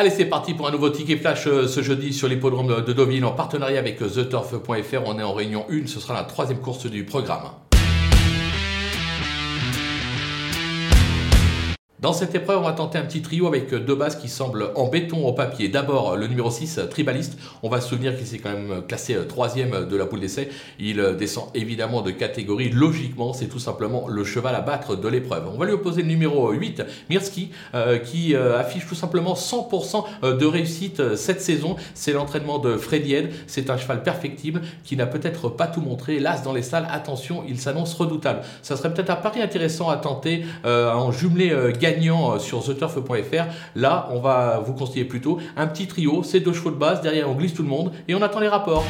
Allez, c'est parti pour un nouveau ticket flash euh, ce jeudi sur l'hippodrome de Deauville en partenariat avec TheTurf.fr. On est en réunion 1, ce sera la troisième course du programme. Dans cette épreuve, on va tenter un petit trio avec deux bases qui semblent en béton au papier. D'abord, le numéro 6, Tribaliste. On va se souvenir qu'il s'est quand même classé troisième de la poule d'essai. Il descend évidemment de catégorie. Logiquement, c'est tout simplement le cheval à battre de l'épreuve. On va lui opposer le numéro 8, Mirski, euh, qui euh, affiche tout simplement 100% de réussite cette saison. C'est l'entraînement de Freddy Head. C'est un cheval perfectible qui n'a peut-être pas tout montré. L'as dans les salles, attention, il s'annonce redoutable. Ça serait peut-être un pari intéressant à tenter euh, en jumelé gagnant euh, sur theturf.fr. Là, on va vous conseiller plutôt un petit trio, c'est deux chevaux de base, derrière on glisse tout le monde et on attend les rapports.